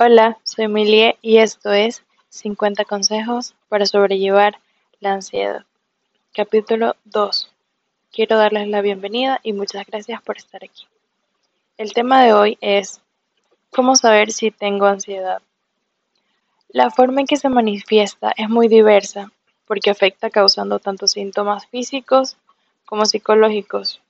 Hola, soy Emilie y esto es 50 consejos para sobrellevar la ansiedad. Capítulo 2. Quiero darles la bienvenida y muchas gracias por estar aquí. El tema de hoy es ¿Cómo saber si tengo ansiedad? La forma en que se manifiesta es muy diversa porque afecta causando tanto síntomas físicos como psicológicos.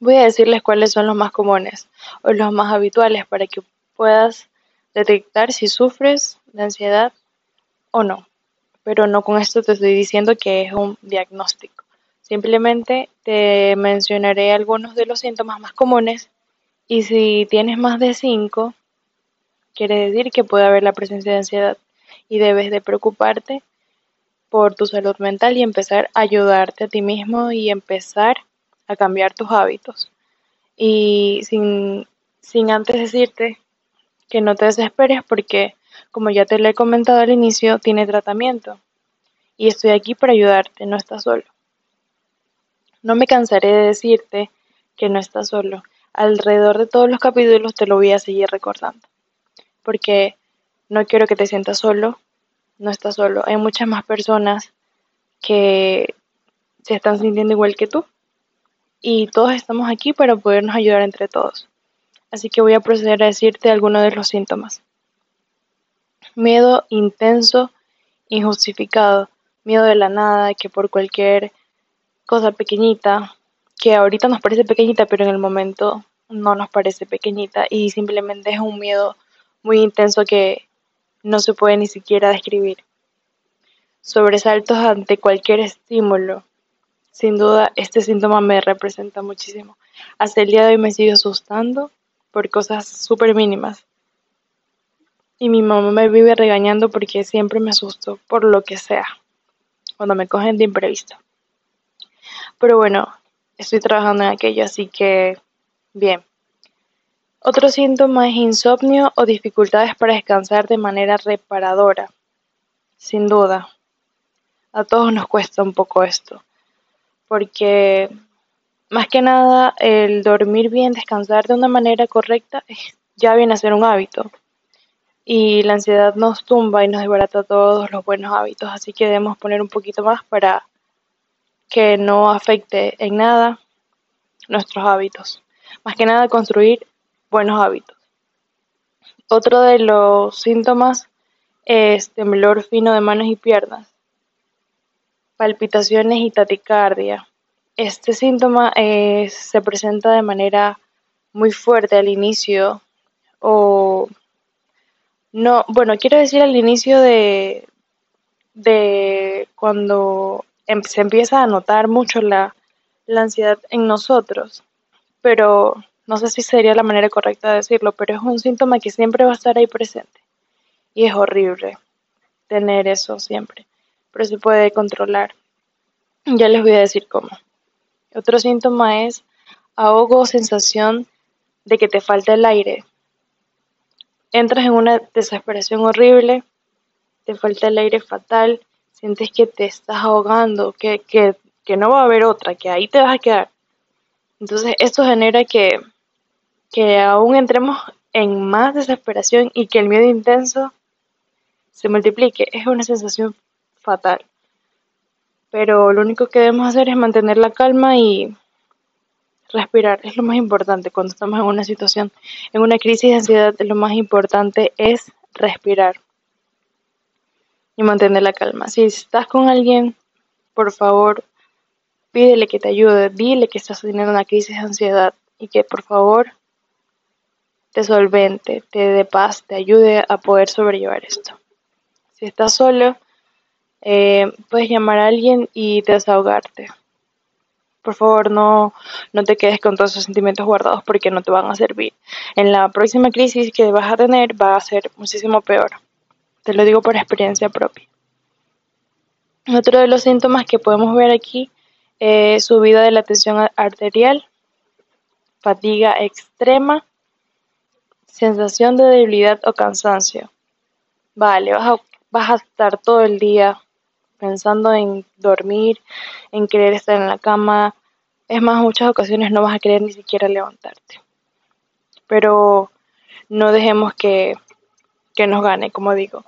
Voy a decirles cuáles son los más comunes o los más habituales para que puedas detectar si sufres de ansiedad o no. Pero no con esto te estoy diciendo que es un diagnóstico. Simplemente te mencionaré algunos de los síntomas más comunes y si tienes más de 5, quiere decir que puede haber la presencia de ansiedad y debes de preocuparte por tu salud mental y empezar a ayudarte a ti mismo y empezar a cambiar tus hábitos. Y sin, sin antes decirte que no te desesperes porque, como ya te lo he comentado al inicio, tiene tratamiento. Y estoy aquí para ayudarte, no estás solo. No me cansaré de decirte que no estás solo. Alrededor de todos los capítulos te lo voy a seguir recordando. Porque no quiero que te sientas solo, no estás solo. Hay muchas más personas que se están sintiendo igual que tú. Y todos estamos aquí para podernos ayudar entre todos así que voy a proceder a decirte algunos de los síntomas. Miedo intenso, injustificado, miedo de la nada, que por cualquier cosa pequeñita, que ahorita nos parece pequeñita, pero en el momento no nos parece pequeñita y simplemente es un miedo muy intenso que no se puede ni siquiera describir. Sobresaltos ante cualquier estímulo. Sin duda, este síntoma me representa muchísimo. Hasta el día de hoy me sigue asustando por cosas súper mínimas. Y mi mamá me vive regañando porque siempre me asusto por lo que sea, cuando me cogen de imprevisto. Pero bueno, estoy trabajando en aquello, así que bien. Otro síntoma es insomnio o dificultades para descansar de manera reparadora. Sin duda, a todos nos cuesta un poco esto, porque más que nada, el dormir bien, descansar de una manera correcta, ya viene a ser un hábito. Y la ansiedad nos tumba y nos desbarata todos los buenos hábitos, así que debemos poner un poquito más para que no afecte en nada nuestros hábitos. Más que nada construir buenos hábitos. Otro de los síntomas es temblor fino de manos y piernas, palpitaciones y taticardia este síntoma eh, se presenta de manera muy fuerte al inicio o no, bueno, quiero decir al inicio de, de cuando em, se empieza a notar mucho la, la ansiedad en nosotros, pero no sé si sería la manera correcta de decirlo, pero es un síntoma que siempre va a estar ahí presente y es horrible tener eso siempre, pero se puede controlar. Ya les voy a decir cómo. Otro síntoma es ahogo o sensación de que te falta el aire. Entras en una desesperación horrible, te falta el aire fatal, sientes que te estás ahogando, que, que, que no va a haber otra, que ahí te vas a quedar. Entonces esto genera que, que aún entremos en más desesperación y que el miedo intenso se multiplique. Es una sensación fatal pero lo único que debemos hacer es mantener la calma y respirar. Es lo más importante cuando estamos en una situación, en una crisis de ansiedad, lo más importante es respirar y mantener la calma. Si estás con alguien, por favor, pídele que te ayude, dile que estás teniendo una crisis de ansiedad y que por favor te solvente, te dé paz, te ayude a poder sobrellevar esto. Si estás solo, eh, puedes llamar a alguien y desahogarte. Por favor, no, no te quedes con todos esos sentimientos guardados porque no te van a servir. En la próxima crisis que vas a tener va a ser muchísimo peor. Te lo digo por experiencia propia. Otro de los síntomas que podemos ver aquí es subida de la tensión arterial, fatiga extrema, sensación de debilidad o cansancio. Vale, vas a, vas a estar todo el día pensando en dormir, en querer estar en la cama. Es más, muchas ocasiones no vas a querer ni siquiera levantarte. Pero no dejemos que, que nos gane, como digo.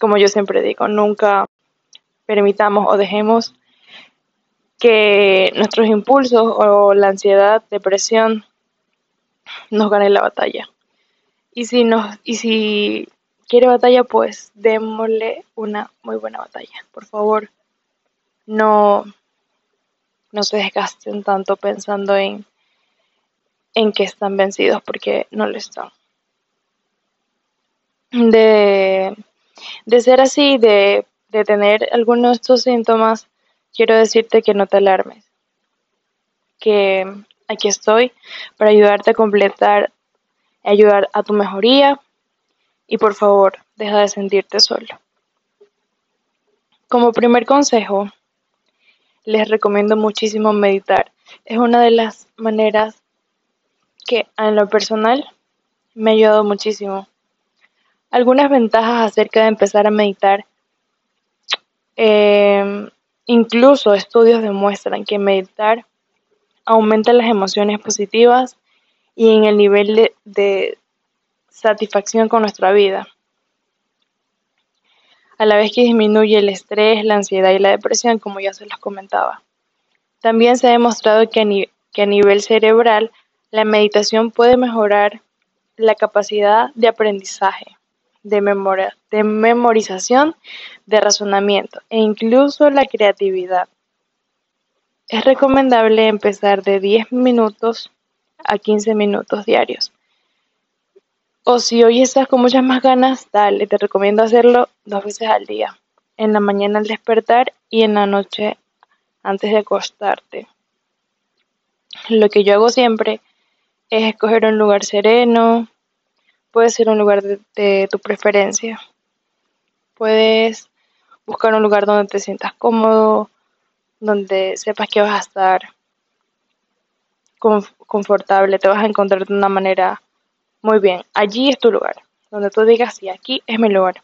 Como yo siempre digo, nunca permitamos o dejemos que nuestros impulsos o la ansiedad, depresión nos gane la batalla. Y si nos y si quiere batalla, pues démosle una muy buena batalla. Por favor, no no se desgasten tanto pensando en en que están vencidos porque no lo están. De, de ser así, de, de tener algunos de estos síntomas, quiero decirte que no te alarmes, que aquí estoy para ayudarte a completar, ayudar a tu mejoría y por favor, deja de sentirte solo. Como primer consejo, les recomiendo muchísimo meditar. Es una de las maneras que en lo personal me ha ayudado muchísimo. Algunas ventajas acerca de empezar a meditar. Eh, incluso estudios demuestran que meditar aumenta las emociones positivas y en el nivel de, de satisfacción con nuestra vida, a la vez que disminuye el estrés, la ansiedad y la depresión, como ya se los comentaba. También se ha demostrado que a, nivel cerebral la meditación puede mejorar la capacidad de aprendizaje, de, de memorización, de razonamiento e incluso la creatividad. Es recomendable empezar de 10 minutos a 15 minutos diarios. O si hoy estás con muchas más ganas, dale, te recomiendo hacerlo dos veces al día, en la mañana al despertar y en la noche antes de acostarte. Lo que yo hago siempre es escoger un lugar sereno, puede ser un lugar de, de, tu preferencia. Puedes buscar un lugar donde te sientas cómodo, donde sepas que vas a estar confortable, te vas a encontrar de una manera muy bien. Allí es tu lugar, donde tú digas, sí, aquí es mi lugar.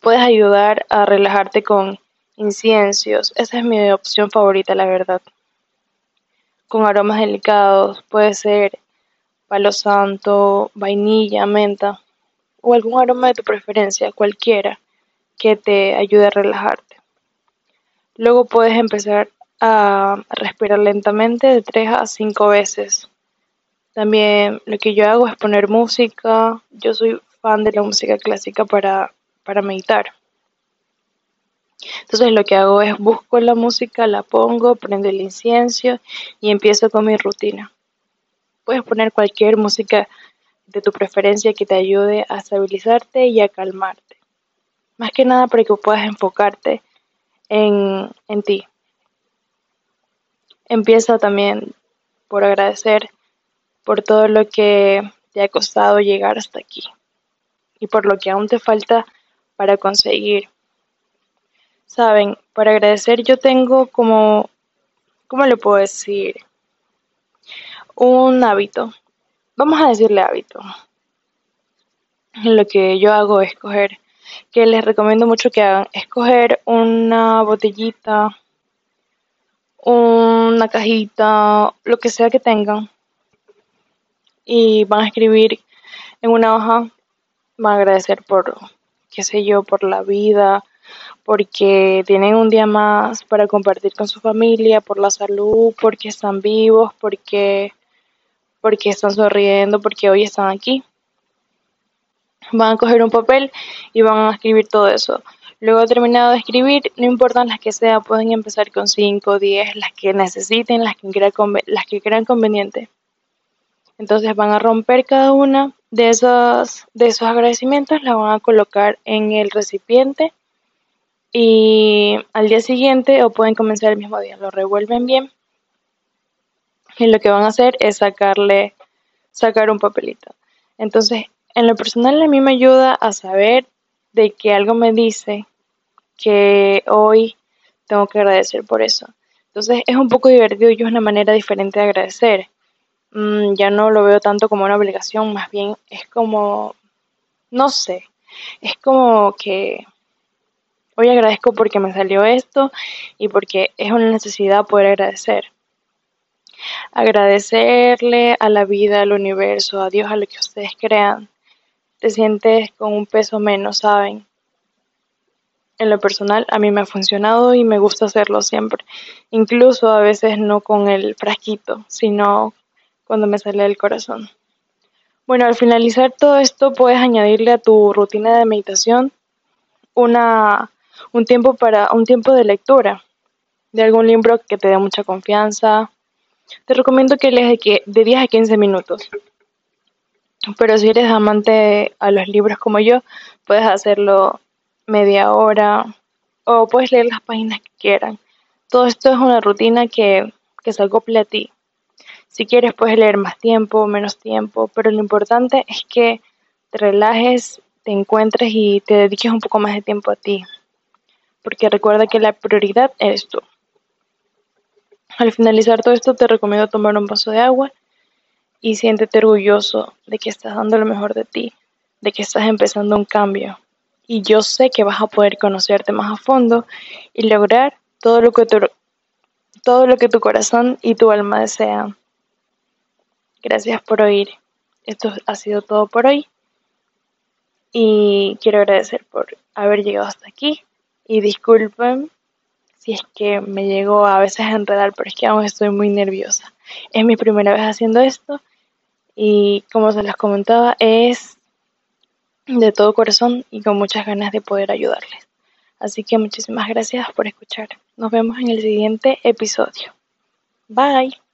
Puedes ayudar a relajarte con inciensos, esa es mi opción favorita, la verdad con aromas delicados, puede ser palo santo, vainilla, menta o algún aroma de tu preferencia, cualquiera, que te ayude a relajarte. Luego puedes empezar a respirar lentamente de 3 a 5 veces. También lo que yo hago es poner música. Yo soy fan de la música clásica para, para meditar. Entonces lo que hago es busco la música, la pongo, prendo el incienso y empiezo con mi rutina. Puedes poner cualquier música de tu preferencia que te ayude a estabilizarte y a calmarte. Más que nada para que puedas enfocarte en, en ti. Empieza también por agradecer por todo lo que te ha costado llegar hasta aquí y por lo que aún te falta para conseguir Saben, para agradecer yo tengo como, ¿cómo le puedo decir? Un hábito. Vamos a decirle hábito. Lo que yo hago es coger, que les recomiendo mucho que hagan, es coger una botellita, una cajita, lo que sea que tengan, y van a escribir en una hoja, van a agradecer por, qué sé yo, por la vida, porque tienen un día más para compartir con su familia, por la salud, porque están vivos, porque, porque están sonriendo, porque hoy están aquí. Van a coger un papel y van a escribir todo eso. Luego terminado de escribir, no importan las que sea, pueden empezar con 5, 10, las que necesiten, las que, las que crean conveniente. Entonces van a romper cada una de esos, de esos agradecimientos, la van a colocar en el recipiente y al día siguiente o pueden comenzar el mismo día, lo revuelven bien y lo que van a hacer es sacarle, sacar un papelito. Entonces, en lo personal a mí me ayuda a saber de que algo me dice que hoy tengo que agradecer por eso. Entonces es un poco divertido y es una manera diferente de agradecer. Mm, ya no lo veo tanto como una obligación, más bien es como, no sé, es como que Hoy agradezco porque me salió esto y porque es una necesidad poder agradecer. agradecerle a la vida, al universo, a Dios, a lo que ustedes crean, te sientes con un peso menos, ¿saben? En lo personal, a mí me ha funcionado y me gusta hacerlo siempre. Incluso a veces no con el frasquito, sino cuando me sale del corazón. Bueno, al finalizar todo esto, puedes añadirle a tu rutina de meditación una, un tiempo para un tiempo de lectura de algún libro que te dé mucha confianza. Te recomiendo que leas de, de 10 a 15 minutos. Pero si eres amante a los libros como yo, puedes hacerlo media hora o puedes leer las páginas que quieran. Todo esto es una rutina que, que se acople a ti. Si quieres puedes leer más tiempo, menos tiempo, pero lo importante es que te relajes, te encuentres y te dediques un poco más de tiempo a ti. Porque recuerda que la prioridad eres tú. Al finalizar todo esto te recomiendo tomar un vaso de agua y siéntete orgulloso de que estás dando lo mejor de ti, de que estás empezando un cambio. Y yo sé que vas a poder conocerte más a fondo y lograr todo lo que tu, todo lo que tu corazón y tu alma desean. Gracias por oír. Esto ha sido todo por hoy. Y quiero agradecer por haber llegado hasta aquí. Y disculpen si es que me llego a veces a enredar, pero es que aún estoy muy nerviosa. Es mi primera vez haciendo esto y como se les comentaba es de todo corazón y con muchas ganas de poder ayudarles. Así que muchísimas gracias por escuchar. Nos vemos en el siguiente episodio. Bye.